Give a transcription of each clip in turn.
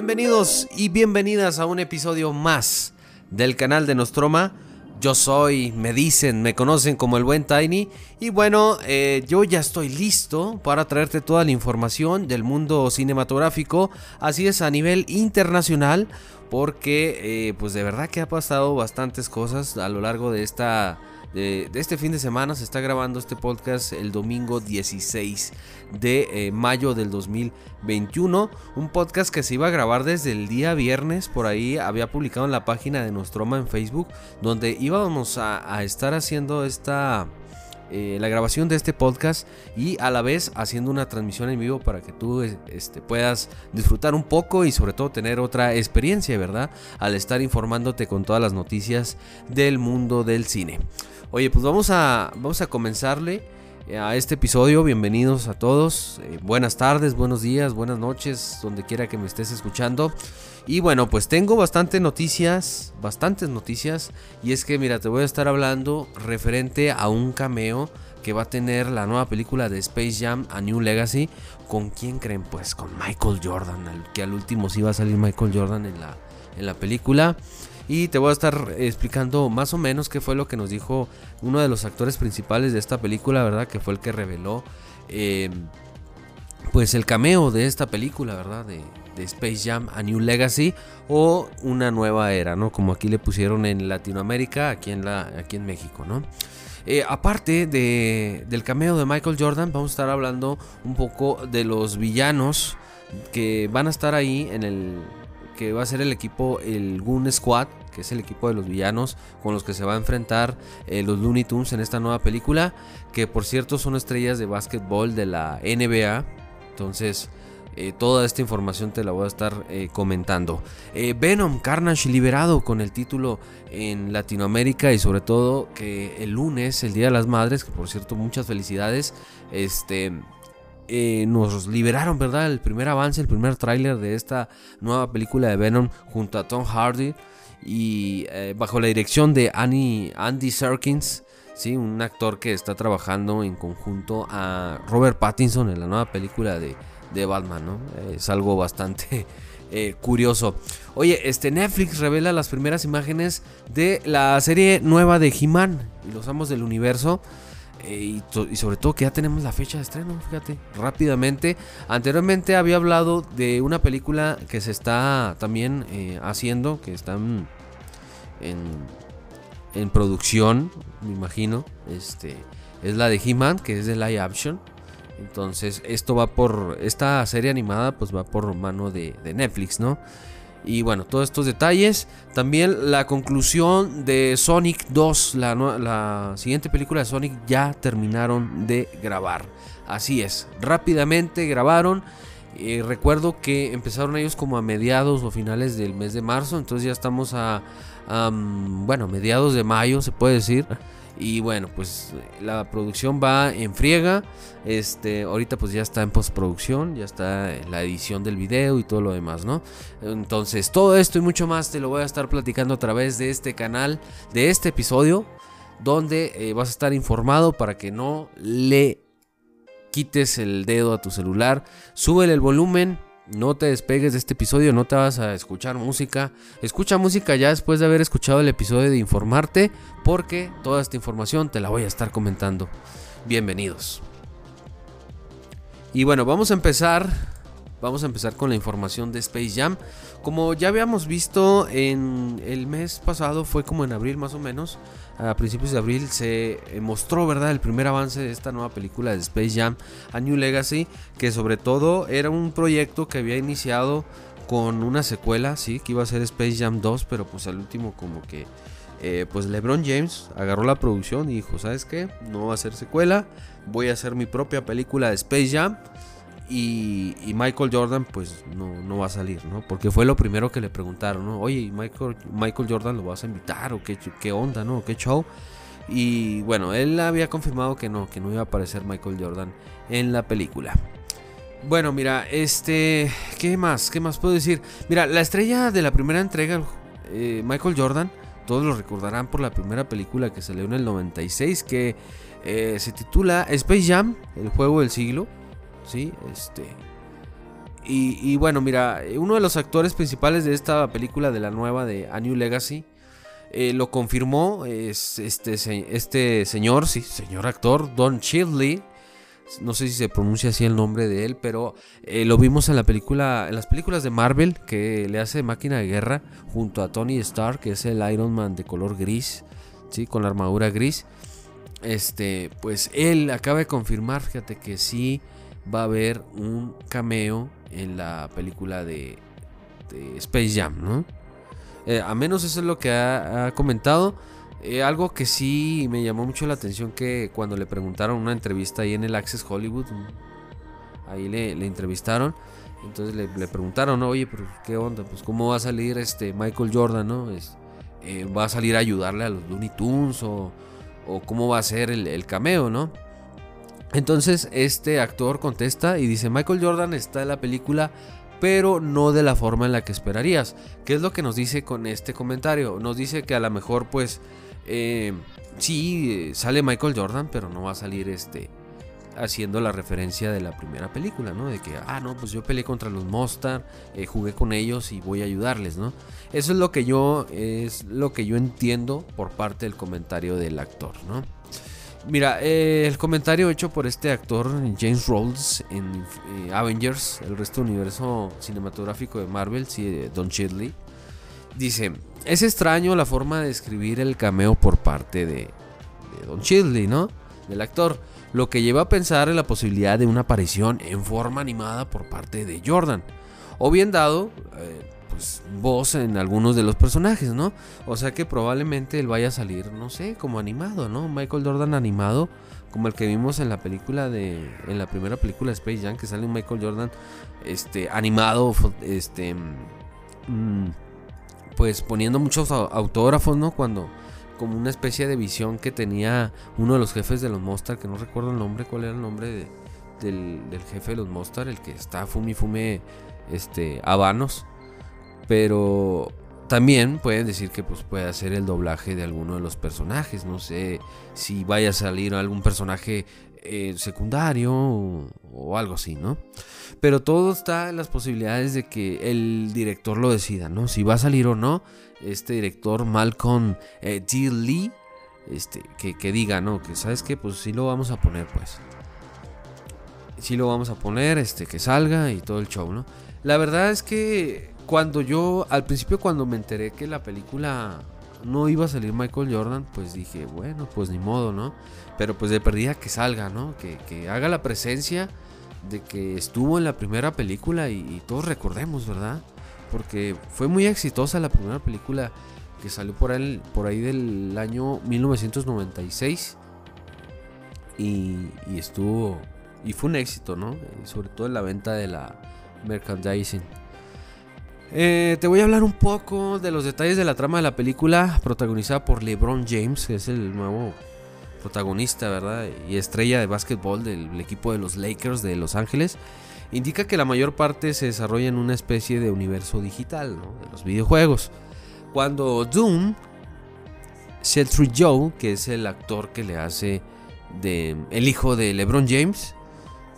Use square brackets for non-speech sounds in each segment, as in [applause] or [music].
Bienvenidos y bienvenidas a un episodio más del canal de Nostroma. Yo soy, me dicen, me conocen como el buen Tiny. Y bueno, eh, yo ya estoy listo para traerte toda la información del mundo cinematográfico. Así es, a nivel internacional. Porque eh, pues de verdad que ha pasado bastantes cosas a lo largo de esta de, este fin de semana. Se está grabando este podcast el domingo 16 de eh, mayo del 2021. Un podcast que se iba a grabar desde el día viernes. Por ahí había publicado en la página de Nostroma en Facebook. Donde íbamos a, estar haciendo esta... Eh, la grabación de este podcast y a la vez haciendo una transmisión en vivo para que tú este, puedas disfrutar un poco y sobre todo tener otra experiencia, ¿verdad? Al estar informándote con todas las noticias del mundo del cine. Oye, pues vamos a, vamos a comenzarle eh, a este episodio. Bienvenidos a todos. Eh, buenas tardes, buenos días, buenas noches, donde quiera que me estés escuchando. Y bueno, pues tengo bastantes noticias, bastantes noticias. Y es que, mira, te voy a estar hablando referente a un cameo que va a tener la nueva película de Space Jam A New Legacy. ¿Con quién creen? Pues con Michael Jordan, que al último sí va a salir Michael Jordan en la, en la película. Y te voy a estar explicando más o menos qué fue lo que nos dijo uno de los actores principales de esta película, ¿verdad? Que fue el que reveló em, pues el cameo de esta película, ¿verdad? De, Space Jam A New Legacy o una nueva era, ¿no? Como aquí le pusieron en Latinoamérica, aquí en, la, aquí en México, ¿no? Eh, aparte de, del cameo de Michael Jordan, vamos a estar hablando un poco de los villanos que van a estar ahí en el que va a ser el equipo, el Goon Squad, que es el equipo de los villanos con los que se va a enfrentar eh, los Looney Tunes en esta nueva película, que por cierto son estrellas de básquetbol de la NBA. Entonces, eh, toda esta información te la voy a estar eh, comentando. Venom Carnage liberado con el título en Latinoamérica y sobre todo que el lunes, el Día de las Madres, que por cierto muchas felicidades, este nos liberaron, ¿verdad? El primer avance, el primer tráiler de esta nueva película de Venom junto a Tom Hardy y eh, bajo la dirección de Andy Serkins, ¿sí? un actor que está trabajando en conjunto a Robert Pattinson en la nueva película de, Batman, ¿no? Es algo bastante [laughs] eh, curioso. Oye, este Netflix revela las primeras imágenes de la serie nueva de He-Man y los Amos del Universo. Eh, y, sobre todo que ya tenemos la fecha de estreno, fíjate, rápidamente. Anteriormente había hablado de una película que se está también eh, haciendo, que está en, en, producción, me imagino. Este, es la de He-Man, que es de live action. Entonces, esto va por. Esta serie animada, pues va por mano de, de Netflix, ¿no? Y bueno, todos estos detalles. También la conclusión de Sonic 2, la, siguiente película de Sonic, ya terminaron de grabar. Así es, rápidamente grabaron. Eh, recuerdo que empezaron ellos como a mediados o finales del mes de marzo, entonces ya estamos a, bueno, mediados de mayo se puede decir. Y bueno, pues la producción va en friega. Este, ahorita pues ya está en postproducción, ya está la edición del video y todo lo demás, ¿no? Entonces, todo esto y mucho más te lo voy a estar platicando a través de este canal, de este episodio, donde eh, vas a estar informado para que no le quites el dedo a tu celular, súbele el volumen, no te despegues de este episodio, no te vas a escuchar música. Escucha música ya después de haber escuchado el episodio de informarte, porque toda esta información te la voy a estar comentando. Bienvenidos. Y bueno, vamos a empezar. Vamos a empezar con la información de Space Jam. Como ya habíamos visto en el mes pasado, fue como en abril más o menos, a principios de abril se eh, mostró, ¿verdad?, el primer avance de esta nueva película de Space Jam A New Legacy, que sobre todo era un proyecto que había iniciado con una secuela, sí, que iba a ser Space Jam 2, pero pues al último como que eh, pues LeBron James agarró la producción y dijo, ¿sabes qué? No va a ser secuela, voy a hacer mi propia película de Space Jam y, Michael Jordan pues no, va a salir, ¿no? Porque fue lo primero que le preguntaron, ¿no? Oye, Michael, Michael Jordan lo vas a invitar o qué, qué onda, ¿no? ¿Qué show? Y bueno, él había confirmado que no, que no iba a aparecer Michael Jordan en la película. Bueno, mira, este, ¿qué más? ¿Qué más puedo decir? Mira, la estrella de la primera entrega, eh, Michael Jordan, todos lo recordarán por la primera película que salió en el 96, que eh, se titula Space Jam, el juego del siglo. ¿Sí? Este, Y, bueno, mira, uno de los actores principales de esta película de la nueva de A New Legacy eh, lo confirmó es este, este señor, sí, señor actor, Don Chidley. No sé si se pronuncia así el nombre de él, pero eh, lo vimos en la película, en las películas de Marvel que le hace máquina de guerra junto a Tony Stark, que es el Iron Man de color gris, sí, con la armadura gris. Este, pues él acaba de confirmar, fíjate que sí va a haber un cameo en la película de, Space Jam, ¿no? Eh, a menos eso es lo que ha, comentado. Eh, algo que sí me llamó mucho la atención que cuando le preguntaron una entrevista ahí en el Access Hollywood, ahí le, entrevistaron, entonces le, preguntaron, oye, pero qué onda, pues cómo va a salir este Michael Jordan, ¿no? Es, eh, va a salir a ayudarle a los Looney Tunes o, o cómo va a ser el, el cameo, ¿no? Entonces este actor contesta y dice, Michael Jordan está en la película, pero no de la forma en la que esperarías. ¿Qué es lo que nos dice con este comentario? Nos dice que a lo mejor pues eh, sí sale Michael Jordan, pero no va a salir este haciendo la referencia de la primera película, ¿no? De que, ah, no, pues yo peleé contra los Mostar, eh, jugué con ellos y voy a ayudarles, ¿no? Eso es lo que yo, es lo que yo entiendo por parte del comentario del actor, ¿no? Mira, eh, el comentario hecho por este actor, James Rolls, en eh, Avengers, el resto del universo cinematográfico de Marvel, sí, Don Chidley, dice: Es extraño la forma de escribir el cameo por parte de, Don Chidley, ¿no? Del actor, lo que lleva a pensar en la posibilidad de una aparición en forma animada por parte de Jordan, o bien dado. Eh, pues, voz en algunos de los personajes, ¿no? O sea que probablemente él vaya a salir, no sé, como animado, ¿no? Michael Jordan animado, como el que vimos en la película de, en la primera película Space Jam, que sale un Michael Jordan, este, animado, este, mm, pues poniendo muchos autógrafos, ¿no? Cuando, como una especie de visión que tenía uno de los jefes de los Mostar, que no recuerdo el nombre, cuál era el nombre del, jefe de los Mostar, el que está fumi fume, este, habanos pero también pueden decir que pues puede hacer el doblaje de alguno de los personajes. No sé si vaya a salir algún personaje eh, secundario o, algo así, ¿no? Pero todo está en las posibilidades de que el director lo decida, ¿no? Si va a salir o no, este director Malcolm eh. Lee, este, que, que, diga, ¿no? Que sabes que pues sí lo vamos a poner, pues. Sí lo vamos a poner, este, que salga y todo el show, ¿no? La verdad es que cuando yo, al principio cuando me enteré que la película no iba a salir Michael Jordan, pues dije, bueno, pues ni modo, ¿no? Pero pues de perdida que salga, ¿no? Que, haga la presencia de que estuvo en la primera película y, todos recordemos, ¿verdad? Porque fue muy exitosa la primera película que salió por ahí, por ahí del año 1996 y, y estuvo y fue un éxito, ¿no? Sobre todo en la venta de la merchandising. Eh, te voy a hablar un poco de los detalles de la trama de la película protagonizada por LeBron James, que es el nuevo protagonista, ¿verdad? Y estrella de básquetbol del equipo de los Lakers de Los Ángeles. Indica que la mayor parte se desarrolla en una especie de universo digital, ¿no? De los videojuegos. Cuando Doom, Seth Joe, que es el actor que le hace el hijo de LeBron James,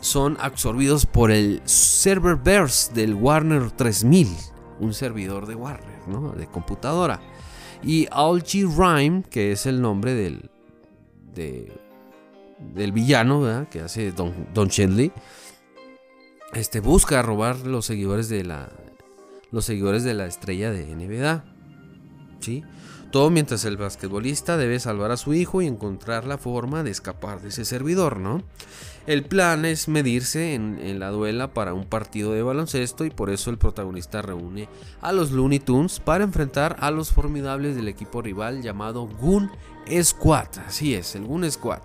son absorbidos por el Serververse del Warner 3000 un servidor de Warner, ¿no? De computadora. Y Algie Rhyme, que es el nombre del, del villano, Que hace Don, Don este, busca robar los seguidores de la, los seguidores de la estrella de NBA. ¿Sí? Mientras el basquetbolista debe salvar a su hijo y encontrar la forma de escapar de ese servidor, ¿no? El plan es medirse en, la duela para un partido de baloncesto y por eso el protagonista reúne a los Looney Tunes para enfrentar a los formidables del equipo rival llamado Goon Squad. Así es, el Goon Squad.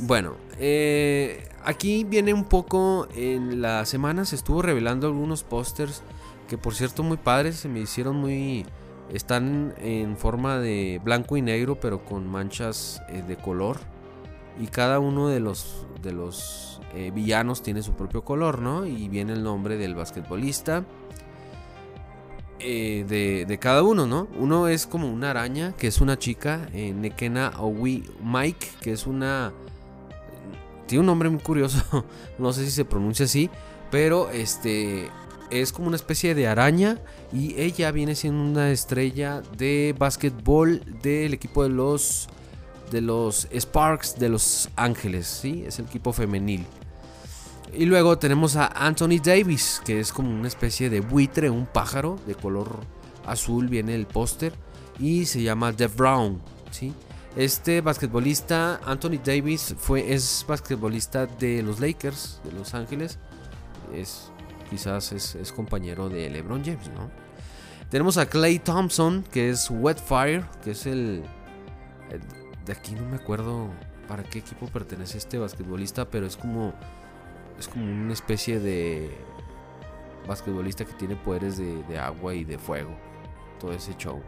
Bueno, eh, aquí viene un poco en la semana se estuvo revelando algunos pósters que por cierto muy padres, se me hicieron muy están en forma de blanco y negro, pero con manchas eh, de color. Y cada uno de los, de los eh, villanos tiene su propio color, ¿no? Y viene el nombre del basquetbolista. Eh, de, cada uno, ¿no? Uno es como una araña, que es una chica, Nekena Owi Mike, que es una... Tiene un nombre muy curioso, [laughs] no sé si se pronuncia así, Pero este es como una especie de araña y ella viene siendo una estrella de básquetbol del equipo de los de los Sparks de Los Ángeles, ¿sí? Es el equipo femenil. Y luego tenemos a Anthony Davis, que es como una especie de buitre, un pájaro de color azul, viene el póster, y se llama Dev Brown, ¿sí? Este basquetbolista, Anthony Davis, fue, es basquetbolista de los Lakers de Los Ángeles. Es, quizás es, compañero de LeBron James, ¿no? Tenemos a Clay Thompson, que es Wetfire, que es el, De aquí no me acuerdo para qué equipo pertenece este basquetbolista, pero es como. Es como una especie de. Basquetbolista que tiene poderes de, agua y de fuego. Todo ese show.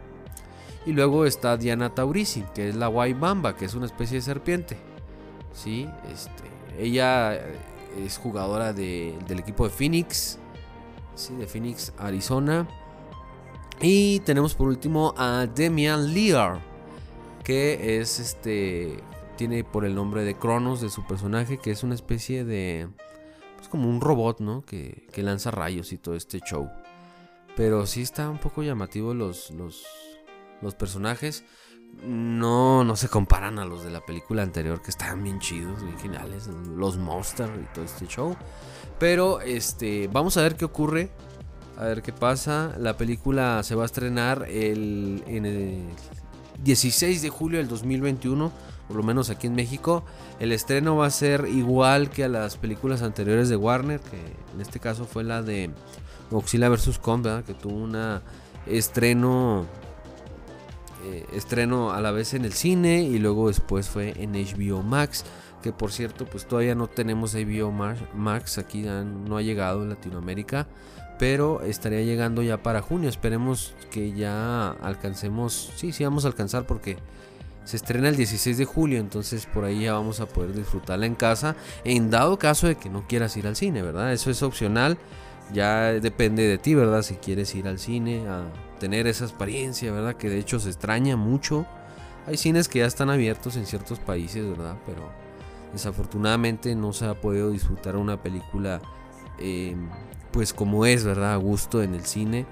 Y luego está Diana Taurisi, que es la Bamba, que es una especie de serpiente. ¿Sí? Este, ella es jugadora del equipo de Phoenix. ¿sí? De Phoenix, Arizona. Y tenemos por último a Demian Lear, que es este. Tiene por el nombre de Cronos de su personaje, que es una especie de. Pues como un robot, ¿no? Que, que lanza rayos y todo este show. Pero sí está un poco llamativo los, los, los personajes no, no se comparan a los de la película anterior que estaban bien chidos, bien geniales, los Monsters y todo este show. Pero este, vamos a ver qué ocurre, a ver qué pasa. La película se va a estrenar el, en el 16 de julio del 2021, por lo menos aquí en México. El estreno va a ser igual que a las películas anteriores de Warner, que en este caso fue la de Godzilla vs. Kong, que tuvo un estreno eh, estreno a la vez en el cine y luego después fue en HBO Max. Que por cierto, pues todavía no tenemos HBO Max, aquí no ha llegado en Latinoamérica, pero estaría llegando ya para junio. Esperemos que ya alcancemos, sí, sí vamos a alcanzar porque se estrena el 16 de julio, entonces por ahí ya vamos a poder disfrutarla en casa, en dado caso de que no quieras ir al cine, ¿verdad? Eso es opcional, ya depende de ti, ¿verdad? Si quieres ir al cine a tener esa experiencia, ¿verdad? Que de hecho se extraña mucho. Hay cines que ya están abiertos en ciertos países, ¿verdad? Pero desafortunadamente no se ha podido disfrutar una película eh, pues como es, ¿verdad? A gusto en el cine.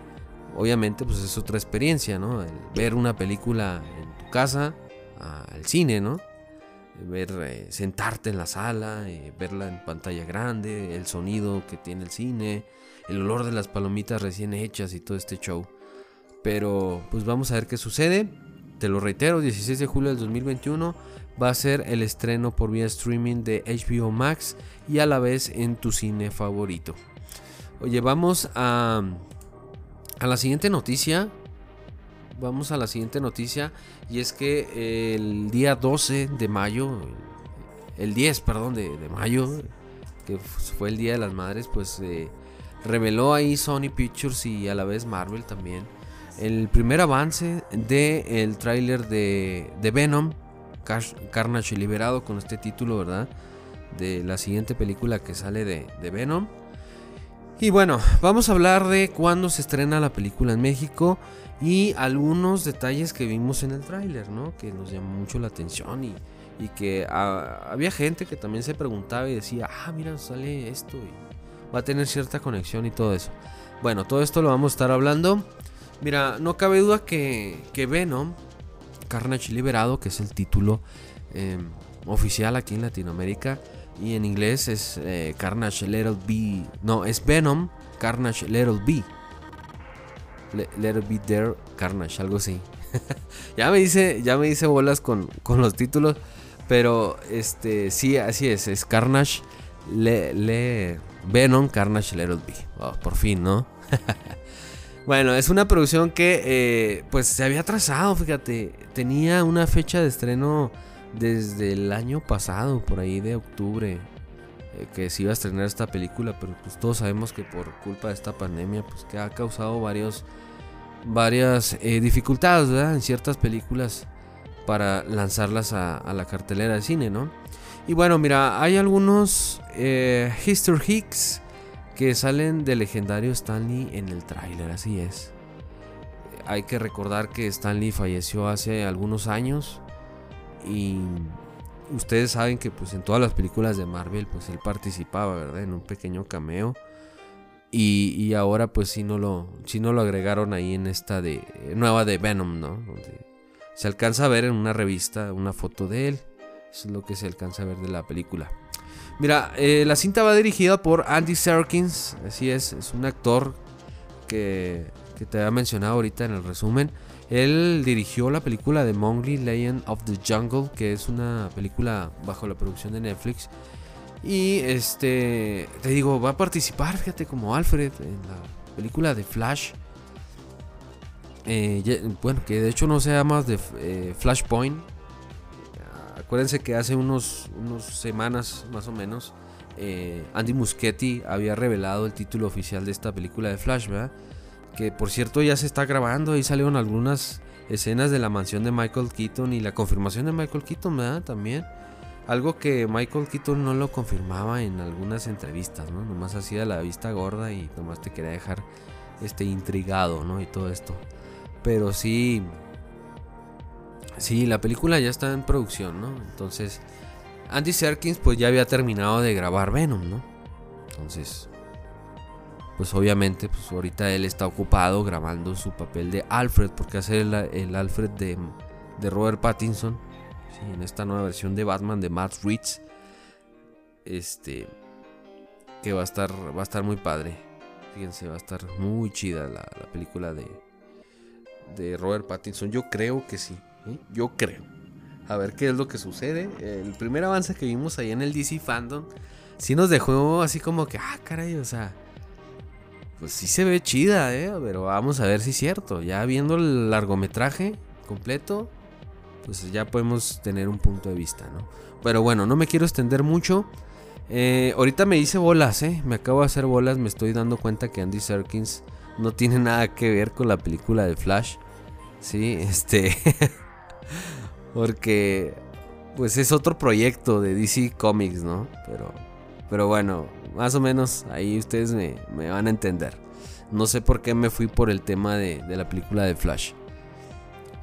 Obviamente pues es otra experiencia, ¿no? ver una película en tu casa, al cine, ¿no? Ver, eh, sentarte en la sala, eh, verla en pantalla grande, el sonido que tiene el cine, el olor de las palomitas recién hechas y todo este show. Pero pues vamos a ver qué sucede. Te lo reitero, 16 de julio del 2021 va a ser el estreno por vía streaming de HBO Max y a la vez en tu cine favorito. Oye, vamos a, a la siguiente noticia. Vamos a la siguiente noticia y es que el día 12 de mayo, el 10, perdón, de, mayo, que fue el Día de las Madres, pues eh, reveló ahí Sony Pictures y a la vez Marvel también el primer avance del el tráiler de, de, Venom, Carnage Liberado, con este título, ¿verdad? De la siguiente película que sale de, de Venom. Y bueno, vamos a hablar de cuándo se estrena la película en México y algunos detalles que vimos en el tráiler, ¿no? Que nos llamó mucho la atención y, y que ah, había gente que también se preguntaba y decía, ah, mira, sale esto y va a tener cierta conexión y todo eso. Bueno, todo esto lo vamos a estar hablando. Mira, no cabe duda que, que Venom, Carnage Liberado, que es el título em, oficial aquí en Latinoamérica, y en inglés es eh, Carnage Little B. No, es Venom, Carnage Little B. Little Be There, Carnage, algo así. [laughs] ya me dice, ya me dice bolas con, los títulos, pero este sí, así es, es Carnage le, Venom, Carnage Little B. Oh, por fin, ¿no? [laughs] Bueno, es una producción que eh, pues se había trazado, fíjate. Tenía una fecha de estreno desde el año pasado, por ahí de octubre, eh, que se iba a estrenar esta película, pero pues todos sabemos que por culpa de esta pandemia, pues que ha causado varios, varias eh, dificultades, ¿verdad? En ciertas películas para lanzarlas a, la cartelera de cine, ¿no? Y bueno, mira, hay algunos History Hicks que salen del legendario Stanley en el tráiler, así es. Hay que recordar que Stanley falleció hace algunos años y ustedes saben que pues en todas las películas de Marvel pues él participaba, ¿verdad? En un pequeño cameo. Y, ahora pues si no lo, si no lo agregaron ahí en esta de nueva de Venom, ¿no? Se alcanza a ver en una revista una foto de él. Eso es lo que se alcanza a ver de la película. Mira, eh, la cinta va dirigida por Andy Serkins, así es, es un actor que, te había mencionado ahorita en el resumen. Él dirigió la película de Mowgli Legend of the Jungle, que es una película bajo la producción de Netflix. Y este, te digo, va a participar, fíjate, como Alfred en la película de Flash. Eh, bueno, que de hecho no se llama de eh, Flashpoint. Acuérdense que hace unos, unos semanas más o menos eh, Andy Muschietti había revelado el título oficial de esta película de Flash, ¿verdad? Que por cierto ya se está grabando, ahí salieron algunas escenas de la mansión de Michael Keaton y la confirmación de Michael Keaton. También. Algo que Michael Keaton no lo confirmaba en algunas entrevistas, ¿no? Nomás hacía la vista gorda y nomás te quería dejar este intrigado, ¿no? Y todo esto. Pero sí. Sí, la película ya está en producción, ¿no? Entonces. Andy Serkins pues ya había terminado de grabar Venom, ¿no? Entonces. Pues obviamente, pues ahorita él está ocupado grabando su papel de Alfred. Porque hace el, el Alfred de, de Robert Pattinson en esta nueva versión de Batman de Matt Reeves. Este. Que va a estar. Va a estar muy padre. Fíjense, va a estar muy chida la, película de. De Robert Pattinson. Yo creo que sí. Yo creo. A ver qué es lo que sucede. El primer avance que vimos ahí en el DC Fandom. Sí nos dejó así como que. Ah, caray, o sea. Pues sí se ve chida, ¿eh? Pero vamos a ver si es cierto. Ya viendo el largometraje completo pues ya podemos tener un punto de vista, ¿no? Pero bueno, no me quiero extender mucho. Eh, ahorita me hice bolas, ¿eh? Me acabo de hacer bolas, me estoy dando cuenta que Andy Serkins no tiene nada que ver con la película de Flash. Sí, [laughs] este... Porque... Pues es otro proyecto de DC Comics, ¿no? Pero... Pero bueno, más o menos ahí ustedes me, van a entender. No sé por qué me fui por el tema de la película de Flash.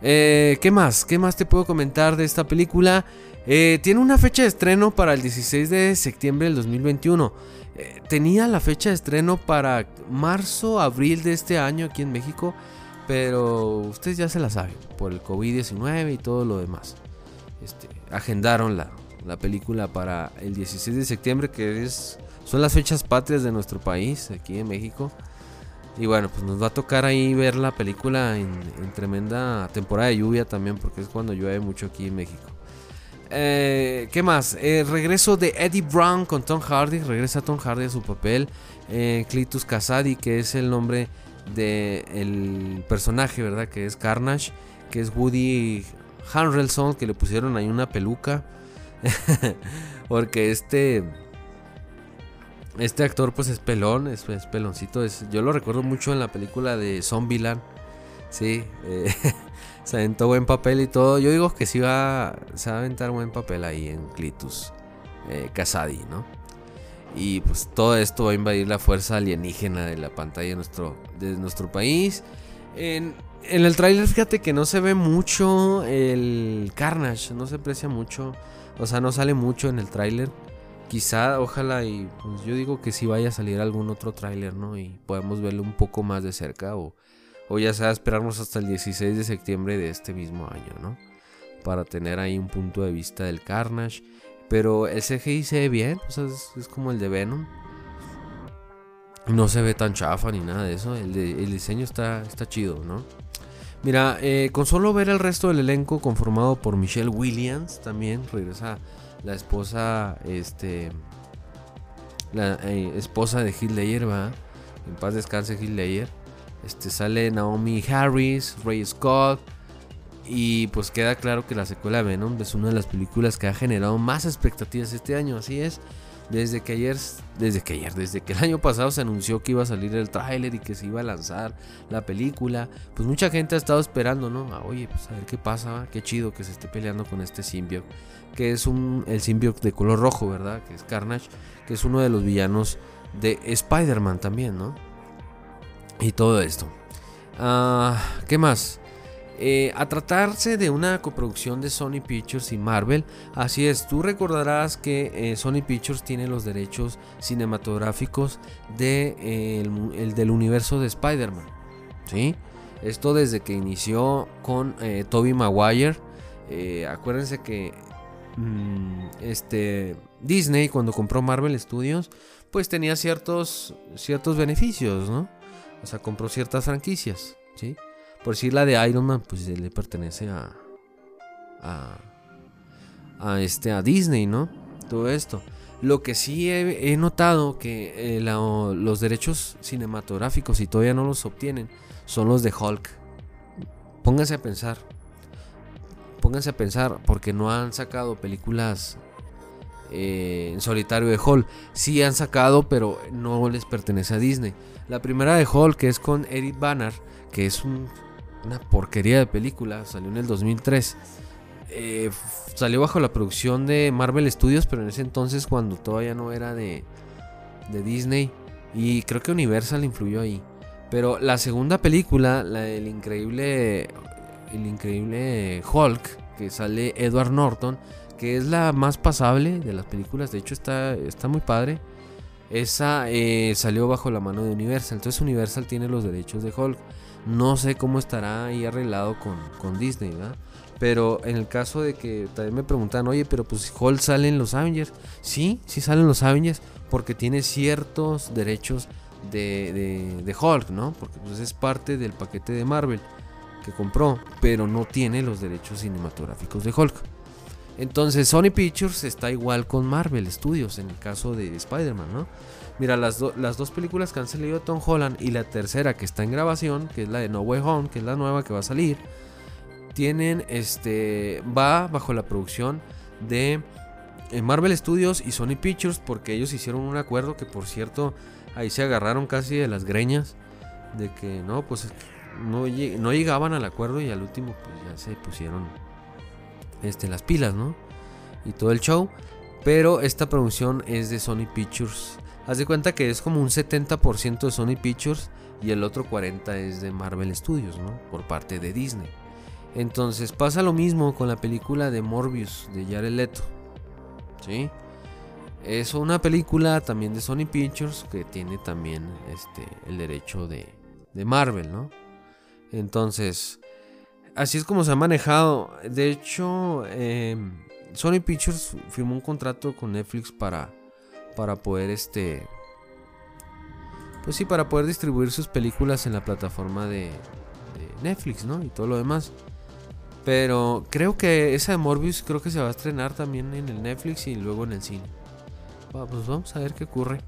Eh, ¿Qué más? ¿Qué más te puedo comentar de esta película? Eh, tiene una fecha de estreno para el 16 de septiembre del 2021. Eh, tenía la fecha de estreno para marzo, abril de este año aquí en México. Pero ustedes ya se la saben, por el COVID-19 y todo lo demás. Este, agendaron la, la, película para el 16 de septiembre, que es, son las fechas patrias de nuestro país, aquí en México. Y bueno, pues nos va a tocar ahí ver la película en, tremenda temporada de lluvia también, porque es cuando llueve mucho aquí en México. Eh, ¿Qué más? El regreso de Eddie Brown con Tom Hardy. Regresa Tom Hardy a su papel. Eh, Clitus Casadi, que es el nombre del personaje, ¿verdad? Que es Carnage. Que es Woody Harrelson, que le pusieron ahí una peluca. [laughs] porque este este actor pues es pelón, es, peloncito. Es, yo lo recuerdo mucho en la película de Zombieland. Sí, eh, [laughs] se aventó buen papel y todo. Yo digo que sí va, se va a aventar buen papel ahí en Clitus eh, ¿no? Y pues todo esto va a invadir la fuerza alienígena de la pantalla de nuestro, de nuestro país. En, en el tráiler fíjate que no se ve mucho el Carnage, no se aprecia mucho. O sea, no sale mucho en el tráiler quizá, ojalá y pues yo digo que si vaya a salir algún otro tráiler, ¿no? Y podemos verlo un poco más de cerca o, o ya sea esperarnos hasta el 16 de septiembre de este mismo año, ¿no? Para tener ahí un punto de vista del Carnage. Pero el CGI se ve bien, es, como el de Venom. No se ve tan chafa ni nada de eso. El, diseño está, chido, ¿no? Mira, eh, con solo ver el resto del elenco conformado por Michelle Williams, también regresa la esposa, este, la eh, esposa de Heath Ledger, va, en paz descanse Heath. Este sale Naomi Harris, Ray Scott. Y pues queda claro que la secuela de Venom es una de las películas que ha generado más expectativas este año. Así es. Desde que ayer, desde que ayer, desde que el año pasado se anunció que iba a salir el tráiler y que se iba a lanzar la película, pues mucha gente ha estado esperando, ¿no? Ah, oye, pues a ver qué pasa, qué chido que se esté peleando con este symbiote, que es un, el symbiote de color rojo, ¿verdad? Que es Carnage, que es uno de los villanos de Spider-Man también, ¿no? Y todo esto. Ah, ¿Qué más? Eh, a tratarse de una coproducción de Sony Pictures y Marvel, así es, tú recordarás que eh, Sony Pictures tiene los derechos cinematográficos eh, el, del universo de Spider-Man. ¿sí? Esto desde que inició con Tobey Maguire. acuérdense que mm, este, Disney cuando compró Marvel Studios, pues tenía ciertos, ciertos beneficios, ¿no? O sea, compró ciertas franquicias, ¿sí? Por decir la de Iron Man, pues le pertenece a. a. este, a Disney, ¿no? Todo esto. Lo que sí he, notado que eh, los derechos cinematográficos, y todavía no los obtienen, son los de Hulk. Pónganse a pensar. Pónganse a pensar, porque no han sacado películas eh, en solitario de Hulk. Sí han sacado, pero no les pertenece a Disney. La primera de Hulk, es con Eric Banner, que es un una porquería de película, salió en el 2003. Eh, salió bajo la producción de Marvel Studios, pero en ese entonces cuando todavía no era de, de Disney. Y creo que Universal influyó ahí. Pero la segunda película, la el increíble, el increíble Hulk, que sale Edward Norton, que es la más pasable de las películas, de hecho está, está muy padre. Esa eh, salió bajo la mano de Universal, entonces Universal tiene los derechos de Hulk. No sé cómo estará ahí arreglado con, Disney, ¿verdad? Pero en el caso de que también me preguntan, oye, pero pues Hulk sale en los Avengers. Sí, sí salen los Avengers porque tiene ciertos derechos de, de, Hulk, ¿no? Porque pues es parte del paquete de Marvel que compró, pero no tiene los derechos cinematográficos de Hulk. Entonces Sony Pictures está igual con Marvel Studios en el caso de Spider-Man, ¿no? Mira, las, las dos películas que han salido de Tom Holland y la tercera que está en grabación, que es la de No Way Home, que es la nueva que va a salir, tienen este va bajo la producción de eh, Marvel Studios y Sony Pictures porque ellos hicieron un acuerdo que por cierto ahí se agarraron casi de las greñas de que no pues no, no llegaban al acuerdo y al último pues ya se pusieron este las pilas, ¿no? Y todo el show, pero esta producción es de Sony Pictures Haz de cuenta que es como un 70% de Sony Pictures y el otro 40% es de Marvel Studios, ¿no? Por parte de Disney. Entonces pasa lo mismo con la película de Morbius de Jared Leto. ¿Sí? Es una película también de Sony Pictures que tiene también este, el derecho de, de Marvel, ¿no? Entonces, así es como se ha manejado. De hecho, em, Sony Pictures firmó un contrato con Netflix para para poder este pues sí para poder distribuir sus películas en la plataforma de, Netflix no y todo lo demás. Pero creo que esa de Morbius creo que se va a estrenar también en el Netflix y luego en el cine. Pues vamos a ver qué ocurre.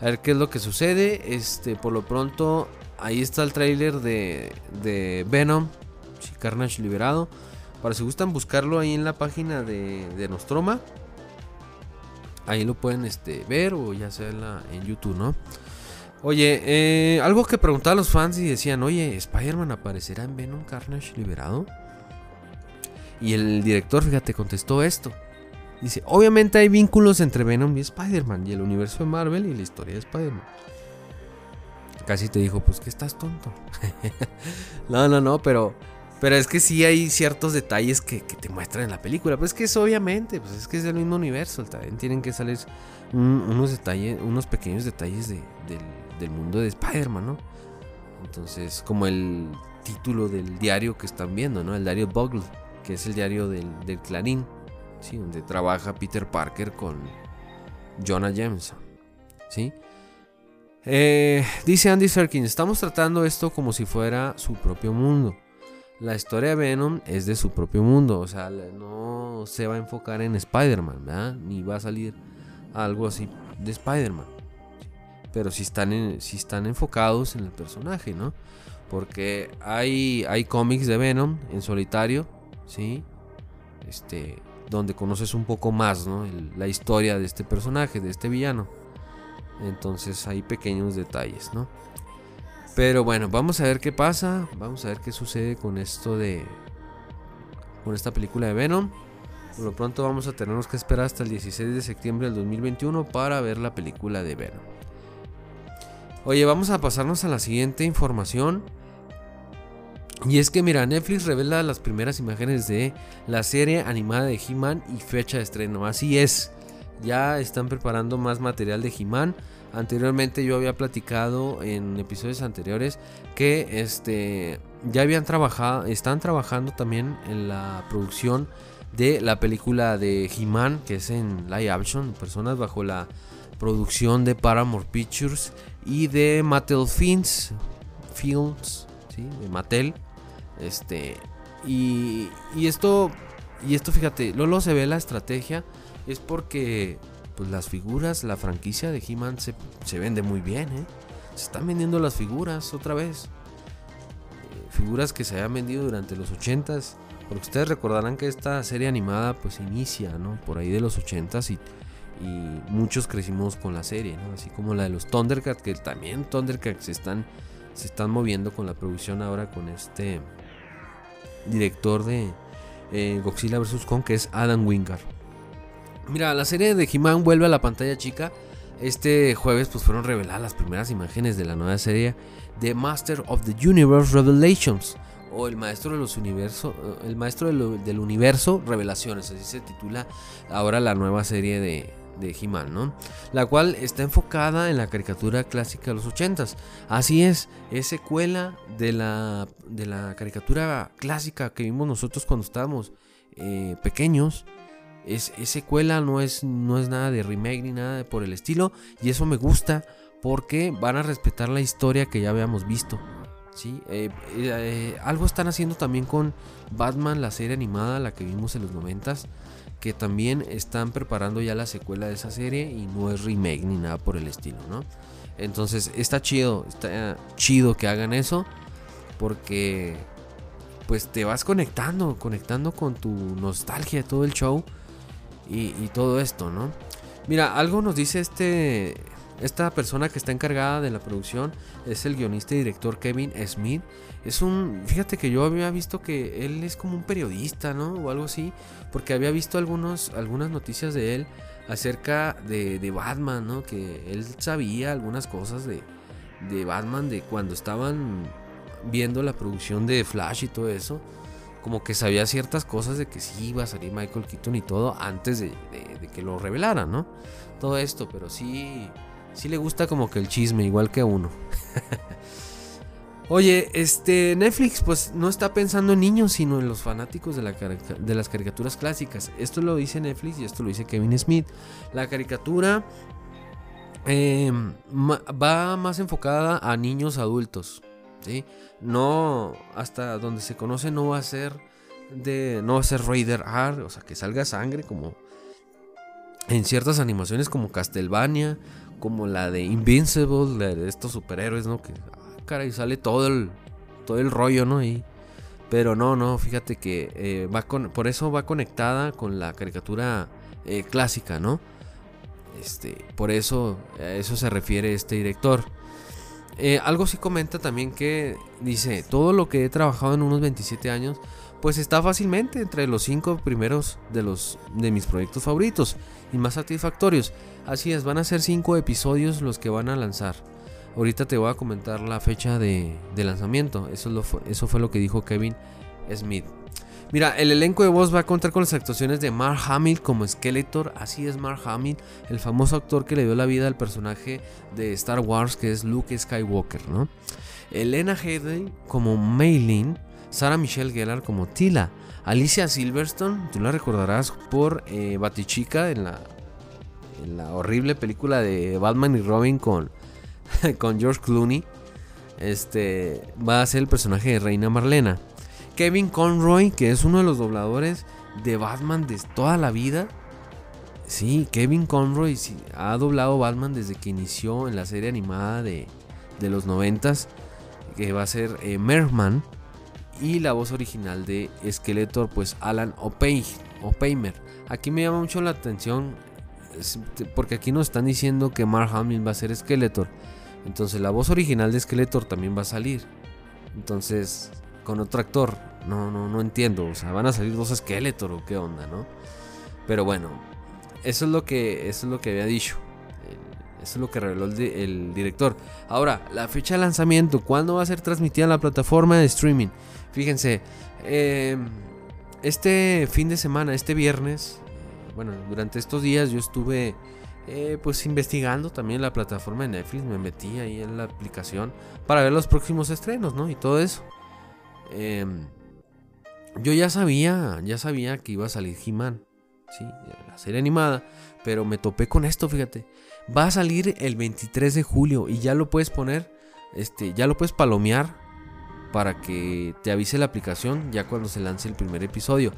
A ver qué es lo que sucede. Este por lo pronto ahí está el trailer de, de Venom Carnage liberado. Para si gustan buscarlo ahí en la página de, de Nostroma Ahí lo pueden este, ver o ya sea en, YouTube, ¿no? Oye, eh, algo que preguntaban los fans y decían, oye, ¿Spider-Man aparecerá en Venom Carnage liberado? Y el director, fíjate, contestó esto. Dice, obviamente hay vínculos entre Venom y Spider-Man y el universo de Marvel y la historia de Spider-Man. Casi te dijo, pues que estás tonto. [laughs] no, no, no, pero pero es que sí hay ciertos detalles que, te muestran en la película. Pues es que es obviamente, pues es que es el mismo universo. También tienen que salir unos detalles, unos pequeños detalles del, mundo de Spider-Man, ¿no? Entonces, como el título del diario que están viendo, ¿no? El diario Bugle, que es el diario del, del Clarín, ¿sí? Donde trabaja Peter Parker con Jonah Jameson, ¿sí? Eh, dice Andy Serkin, estamos tratando esto como si fuera su propio mundo la historia de Venom es de su propio mundo. O sea, no se va a enfocar en Spider-Man, ¿verdad? Ni va a salir algo así de Spider-Man. Pero si están, están enfocados en el personaje, ¿no? Porque hay, hay cómics de Venom en solitario, ¿sí? Este, donde conoces un poco más, ¿no? la historia de este personaje, de este villano. Entonces hay pequeños detalles, ¿no? Pero bueno, vamos a ver qué pasa. Vamos a ver qué sucede con esto de. Con esta película de Venom. Por lo pronto vamos a tenernos que esperar hasta el 16 de septiembre del 2021 para ver la película de Venom. Oye, vamos a pasarnos a la siguiente información. Y es que mira, Netflix revela las primeras imágenes de la serie animada de He-Man y fecha de estreno. Así es, ya están preparando más material de He-Man. Anteriormente yo había platicado en episodios anteriores que este ya habían trabajado, están trabajando también en la producción de la película de He-Man, que es en live action, personas bajo la producción de Paramore Pictures y de Mattel Films, Films, ¿sí? de Mattel. Este y, y esto y esto fíjate, Lolo se ve la estrategia es porque pues las figuras, la franquicia de He-Man se, se, vende muy bien, ¿eh? Se están vendiendo las figuras otra vez. Eh, figuras que se habían vendido durante los 80s. Porque ustedes recordarán que esta serie animada pues inicia, ¿no? Por ahí de los 80s y, y muchos crecimos con la serie. Así como la de los Thundercats, que también Thundercats se están, se están moviendo con la producción ahora con este director de eh, Godzilla vs. Kong, que es Adam Wingard. Mira, la serie de He-Man vuelve a la pantalla chica. Este jueves pues fueron reveladas las primeras imágenes de la nueva serie de Master of the Universe Revelations o el maestro de los universos, el maestro del universo Revelaciones, así se titula ahora la nueva serie de, de He-Man, ¿no? La cual está enfocada en la caricatura clásica de los 80s. Así es, es secuela de la, de la caricatura clásica que vimos nosotros cuando estábamos eh, pequeños. Es, secuela, no es, no es nada de remake ni nada por el estilo. Y eso me gusta porque van a respetar la historia que ya habíamos visto. ¿sí? Eh, eh, algo están haciendo también con Batman, la serie animada, la que vimos en los 90s. Que también están preparando ya la secuela de esa serie y no es remake ni nada por el estilo, ¿no? Entonces está chido, está chido que hagan eso porque pues te vas conectando, conectando con tu nostalgia todo el show y, todo esto, ¿no? Mira, algo nos dice este, esta persona que está encargada de la producción, es el guionista y director Kevin Smith. Es un, fíjate que yo había visto que él es como un periodista, ¿no? O algo así, porque había visto algunos, algunas noticias de él acerca de, de Batman, ¿no? Que él sabía algunas cosas de, de Batman, de cuando estaban viendo la producción de Flash y todo eso como que sabía ciertas cosas de que sí iba a salir Michael Keaton y todo antes de, que lo revelara, ¿no? Todo esto, pero sí, sí le gusta como que el chisme, igual que a uno. [laughs] Oye, este Netflix pues no está pensando en niños, sino en los fanáticos de, la de las caricaturas clásicas. Esto lo dice Netflix y esto lo dice Kevin Smith. La caricatura em, va más enfocada a niños adultos. No, hasta donde se conoce no va a ser de no va a ser Raider R, o sea, que salga sangre como en ciertas animaciones como Castlevania, como la de Invincible, de estos superhéroes, ¿no? Que ah, sale todo el todo el rollo, ¿no? Y, pero no, no, fíjate que eh, va por eso va conectada con la caricatura eh, clásica, ¿no? Este, por eso a eso se refiere este director. Eh, algo sí comenta también que dice, todo lo que he trabajado en unos 27 años, pues está fácilmente entre los 5 primeros de, los, de mis proyectos favoritos y más satisfactorios. Así es, van a ser 5 episodios los que van a lanzar. Ahorita te voy a comentar la fecha de, lanzamiento. Eso, eso fue lo que dijo Kevin Smith. Mira, el elenco de voz va a contar con las actuaciones de Mark Hamill como Skeletor. Así es, Mark Hamill, el famoso actor que le dio la vida al personaje de Star Wars que es Luke Skywalker, ¿no? Elena Headey como Maylin, Sarah Michelle Gellar como Tila, Alicia Silverstone, tú la recordarás por eh, Batichica en la, horrible película de Batman y Robin con, [laughs] con George Clooney. Este va a ser el personaje de Reina Marlena. Kevin Conroy, que es uno de los dobladores de Batman de toda la vida. Sí, Kevin Conroy ha doblado Batman desde que inició en la serie animada de, los noventas, que va a ser eh, Merman. Y la voz original de Skeletor, pues Alan Opeimer. Aquí me llama mucho la atención, porque aquí nos están diciendo que Mark Hamill va a ser Skeletor. Entonces la voz original de Skeletor también va a salir. Entonces con otro actor. No, no, no entiendo. O sea, van a salir dos Skeletor o qué onda, ¿no? Pero bueno, eso es lo que, eso es lo que había dicho Eso es lo que reveló el, director. Ahora, la fecha de lanzamiento, ¿cuándo va a ser transmitida la plataforma de streaming? Fíjense, em, este fin de semana, este viernes, bueno, durante estos días yo estuve eh, pues investigando también la plataforma de Netflix, me metí ahí en la aplicación para ver los próximos estrenos, ¿no? Y todo eso. Em, yo ya sabía, ya sabía que iba a salir He-Man, sí, la serie animada, pero me topé con esto, fíjate. Va a salir el 23 de julio y ya lo puedes poner, este, ya lo puedes palomear para que te avise la aplicación ya cuando se lance el primer episodio.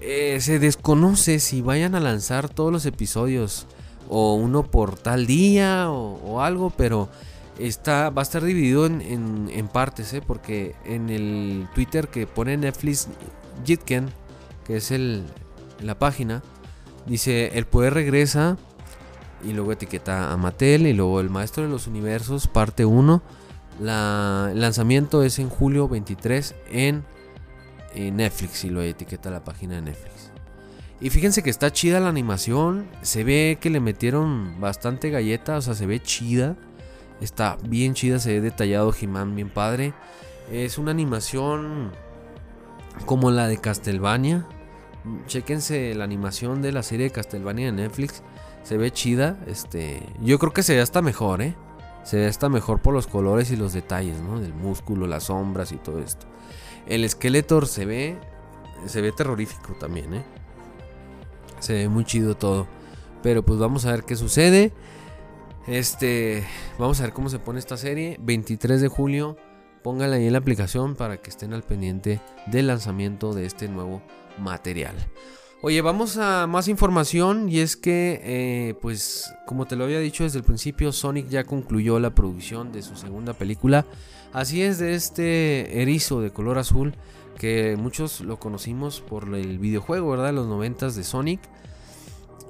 Eh, se desconoce si vayan a lanzar todos los episodios o uno por tal día o, algo, pero está, va a estar dividido en, partes, ¿eh? porque en el Twitter que pone Netflix Jitken, que es el, la página, dice el poder regresa y luego etiqueta a Mattel y luego el maestro de los universos parte 1. La, el lanzamiento es en julio 23 en, en Netflix y lo etiqueta la página de Netflix. Y fíjense que está chida la animación. Se ve que le metieron bastante galleta. O sea, se ve chida. Está bien chida. Se ve detallado He-Man bien padre. Es una animación como la de Castlevania. Chequense la animación de la serie de Castlevania de Netflix. Se ve chida. Este, yo creo que se ve hasta mejor, ¿eh? Se ve hasta mejor por los colores y los detalles, ¿no? Del músculo, las sombras y todo esto. El Skeletor se ve. Se ve terrorífico también, ¿eh? Se ve muy chido todo. Pero pues vamos a ver qué sucede. Este, vamos a ver cómo se pone esta serie. 23 de julio. Pónganla ahí en la aplicación para que estén al pendiente del lanzamiento de este nuevo material. Oye, vamos a más información y es que, eh, pues, como te lo había dicho desde el principio, Sonic ya concluyó la producción de su segunda película. Así es, de este erizo de color azul que muchos lo conocimos por el videojuego, ¿verdad? Los noventas de Sonic.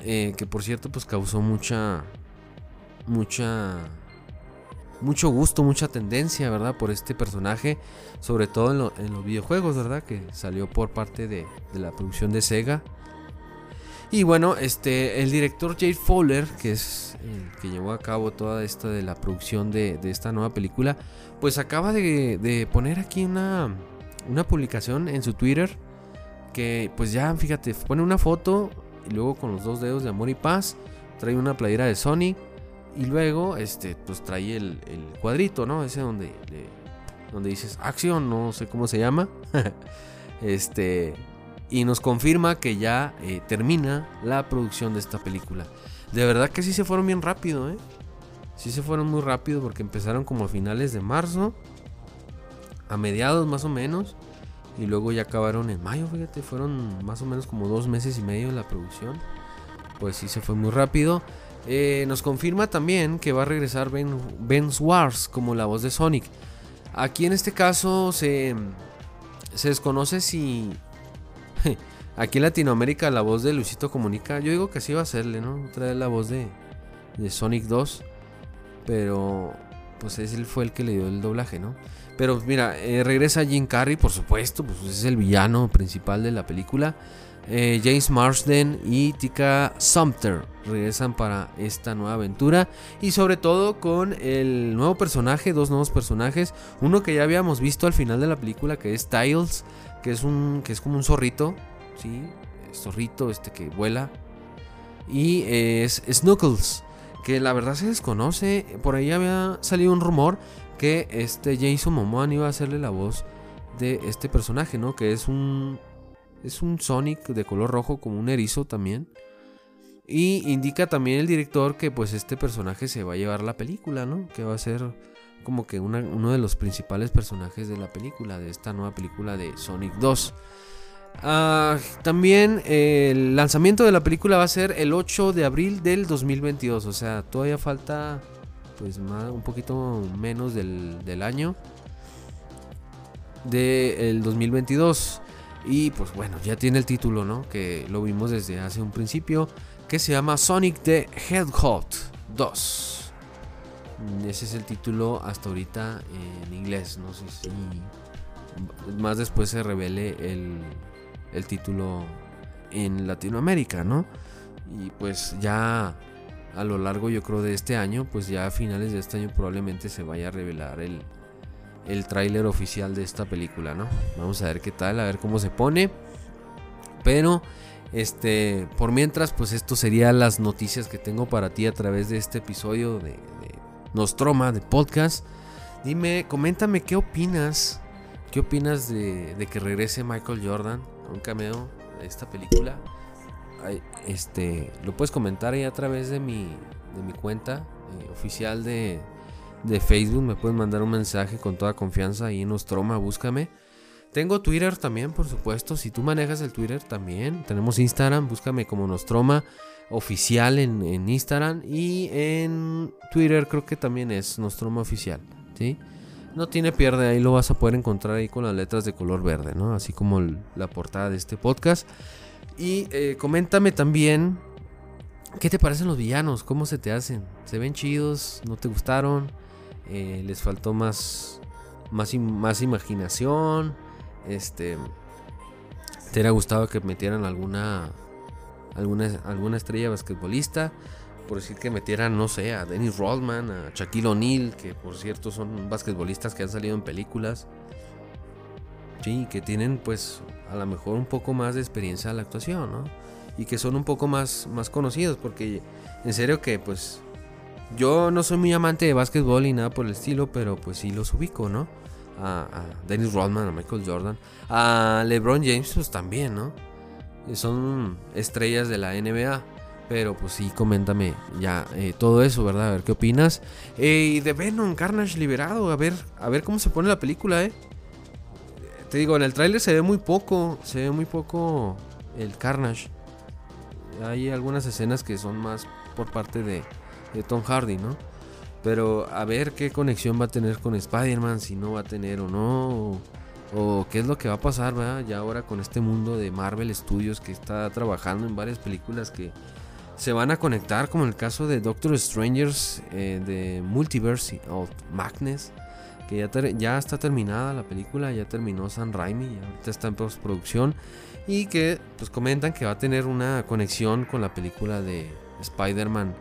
Eh, que por cierto, pues causó mucha. Mucha. Mucho gusto, mucha tendencia, ¿verdad? Por este personaje. Sobre todo en, los videojuegos, ¿verdad? Que salió por parte de, la producción de Sega. Y bueno, este, el director Jade Fowler, que es el que llevó a cabo toda esta de la producción de, esta nueva película, pues acaba de, de poner aquí una, una publicación en su Twitter que pues ya, fíjate, pone una foto y luego con los dos dedos de amor y paz trae una playera de Sony y luego este pues trae el, cuadrito, ¿no? Ese donde donde dices acción, no sé cómo se llama. [laughs] este y nos confirma que ya eh, termina la producción de esta película. De verdad que sí se fueron bien rápido, ¿eh? Sí se fueron muy rápido porque empezaron como a finales de marzo a mediados más o menos. Y luego ya acabaron en mayo, fíjate, fueron más o menos como dos meses y medio en la producción. Pues sí, se fue muy rápido. Eh, nos confirma también que va a regresar Ben, ben Swars como la voz de Sonic. Aquí en este caso se, desconoce si... [laughs] Aquí en Latinoamérica la voz de Luisito Comunica, yo digo que sí va a serle, ¿no? Trae la voz de, de Sonic 2. Pero pues él fue el que le dio el doblaje, ¿no? Pero mira, eh, regresa Jim Carrey, por supuesto, pues es el villano principal de la película. Eh, James Marsden y Tika Sumter regresan para esta nueva aventura. Y sobre todo con el nuevo personaje, dos nuevos personajes, uno que ya habíamos visto al final de la película que es Tiles, que es un que es como un zorrito, sí, zorrito este que vuela. Y es Snuggles, que la verdad se desconoce, por ahí había salido un rumor que este Jason Momoa iba a hacerle la voz de este personaje, ¿no? Que es un es un Sonic de color rojo como un erizo también. Y indica también el director que pues este personaje se va a llevar la película, ¿no? Que va a ser como que uno de los principales personajes de la película, de esta nueva película de Sonic 2. Ah, también el lanzamiento de la película va a ser el 8 de abril del 2022, o sea, todavía falta pues un poquito menos del, año del 2022. Y pues bueno, ya tiene el título, ¿no? Que lo vimos desde hace un principio, que se llama Sonic the Hedgehog 2. Ese es el título hasta ahorita en inglés, no sé si más después se revele el, el título en Latinoamérica, ¿no? Y pues ya a lo largo yo creo de este año, pues ya a finales de este año probablemente se vaya a revelar el, el tráiler oficial de esta película, ¿no? Vamos a ver qué tal, a ver cómo se pone. Pero, este, por mientras, pues esto serían las noticias que tengo para ti a través de este episodio de, Nostroma, de podcast. Dime, coméntame qué opinas. ¿Qué opinas de, de que regrese Michael Jordan a un cameo de esta película? este, lo puedes comentar ahí a través de mi, de mi cuenta eh, oficial de, de, Facebook. Me puedes mandar un mensaje con toda confianza ahí en búscame. Tengo Twitter también, por supuesto. Si tú manejas el Twitter también. Tenemos Instagram, búscame como Nostroma oficial en, en Instagram. Y en Twitter creo que también es Nostroma oficial. ¿sí? No tiene pierde, ahí lo vas a poder encontrar ahí con las letras de color verde, ¿no? Así como la portada de este podcast. Y eh, coméntame también qué te parecen los villanos, cómo se te hacen. ¿Se ven chidos? ¿No te gustaron? Eh, ¿Les faltó más, más, más imaginación? Este, ¿Te hubiera gustado que metieran alguna, alguna, alguna estrella basquetbolista? Por decir que metieran, no sé, a Dennis Rodman, a Shaquille O'Neal, que por cierto son basquetbolistas que han salido en películas. Sí, que tienen pues a lo mejor un poco más de experiencia en la actuación, ¿no? Y que son un poco más, más conocidos, porque en serio que pues yo no soy muy amante de básquetbol y nada por el estilo, pero pues sí los ubico, ¿no? A, Dennis Rodman, a Michael Jordan, a LeBron James pues también, ¿no? Son estrellas de la NBA. Pero pues sí, coméntame ya eh, todo eso, ¿verdad? A ver qué opinas. Eh, y de Venom Carnage liberado, a ver, a ver cómo se pone la película, ¿eh? Te digo, en el tráiler se ve muy poco, se ve muy poco el Carnage. Hay algunas escenas que son más por parte de, Tom Hardy, ¿no? Pero a ver qué conexión va a tener con Spider-Man, si no va a tener o no. O, qué es lo que va a pasar, ¿verdad? Ya ahora con este mundo de Marvel Studios que está trabajando en varias películas que se van a conectar, como el caso de Doctor Strangers eh, de Multiverse of Madness ya, está terminada la película, ya terminó San Raimi, ahorita está en postproducción y que pues comentan que va a tener una conexión con la película de Spider-Man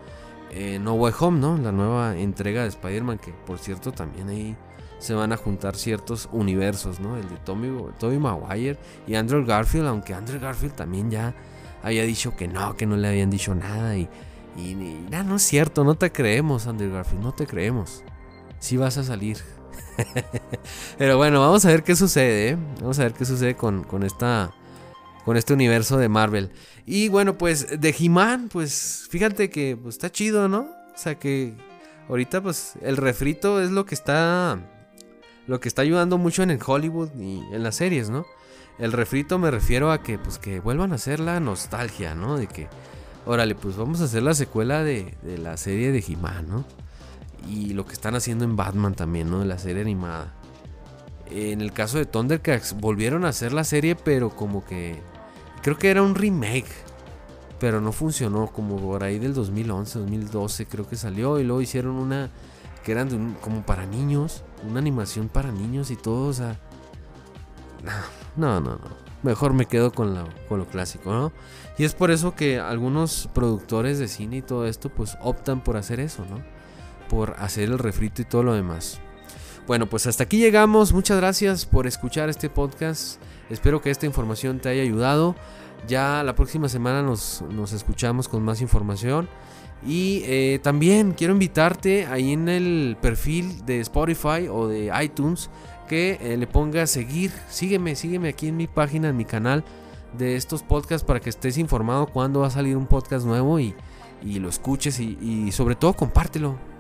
eh, No Way Home, ¿no? La nueva entrega de Spider-Man que por cierto también ahí se van a juntar ciertos universos, ¿no? El de Tommy, Tommy Maguire y Andrew Garfield, aunque Andrew Garfield también ya había dicho que no, que no le habían dicho nada y, y, no es cierto, no te creemos Andrew Garfield, no te creemos. Si vas a salir, [laughs] Pero bueno, vamos a ver qué sucede. ¿eh? Vamos a ver qué sucede con, esta. Con este universo de Marvel. Y bueno, pues de He-Man, pues fíjate que pues, está chido, ¿no? O sea que ahorita pues el refrito es lo que está. Lo que está ayudando mucho en el Hollywood y en las series, ¿no? El refrito me refiero a que pues que vuelvan a hacer la nostalgia, ¿no? De que, órale, pues vamos a hacer la secuela de, de la serie de He-Man, ¿no? y lo que están haciendo en Batman también, ¿no? De la serie animada. En el caso de Thundercats volvieron a hacer la serie, pero como que creo que era un remake, pero no funcionó como por ahí del 2011, 2012 creo que salió y luego hicieron una que eran como para niños, una animación para niños y todo, o sea, no, no, no. Mejor me quedo con, con lo clásico, ¿no? Y es por eso que algunos productores de cine y todo esto pues optan por hacer eso, ¿no? por hacer el refrito y todo lo demás. Bueno, pues hasta aquí llegamos. Muchas gracias por escuchar este podcast. Espero que esta información te haya ayudado. Ya la próxima semana nos, escuchamos con más información. Y eh, también quiero invitarte ahí en el perfil de Spotify o de iTunes que eh, le ponga seguir. Sígueme, sígueme aquí en mi página, en mi canal de estos podcasts para que estés informado cuando va a salir un podcast nuevo y, lo escuches y sobre todo compártelo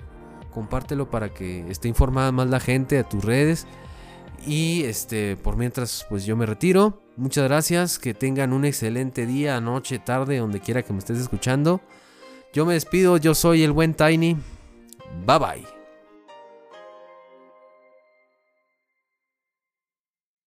compártelo para que esté informada más la gente a tus redes. Y este, por mientras, pues yo me retiro. Muchas gracias. Que tengan un excelente día, noche, tarde, donde quiera que me estés escuchando. Yo me despido. Yo soy el buen Tiny. Bye bye.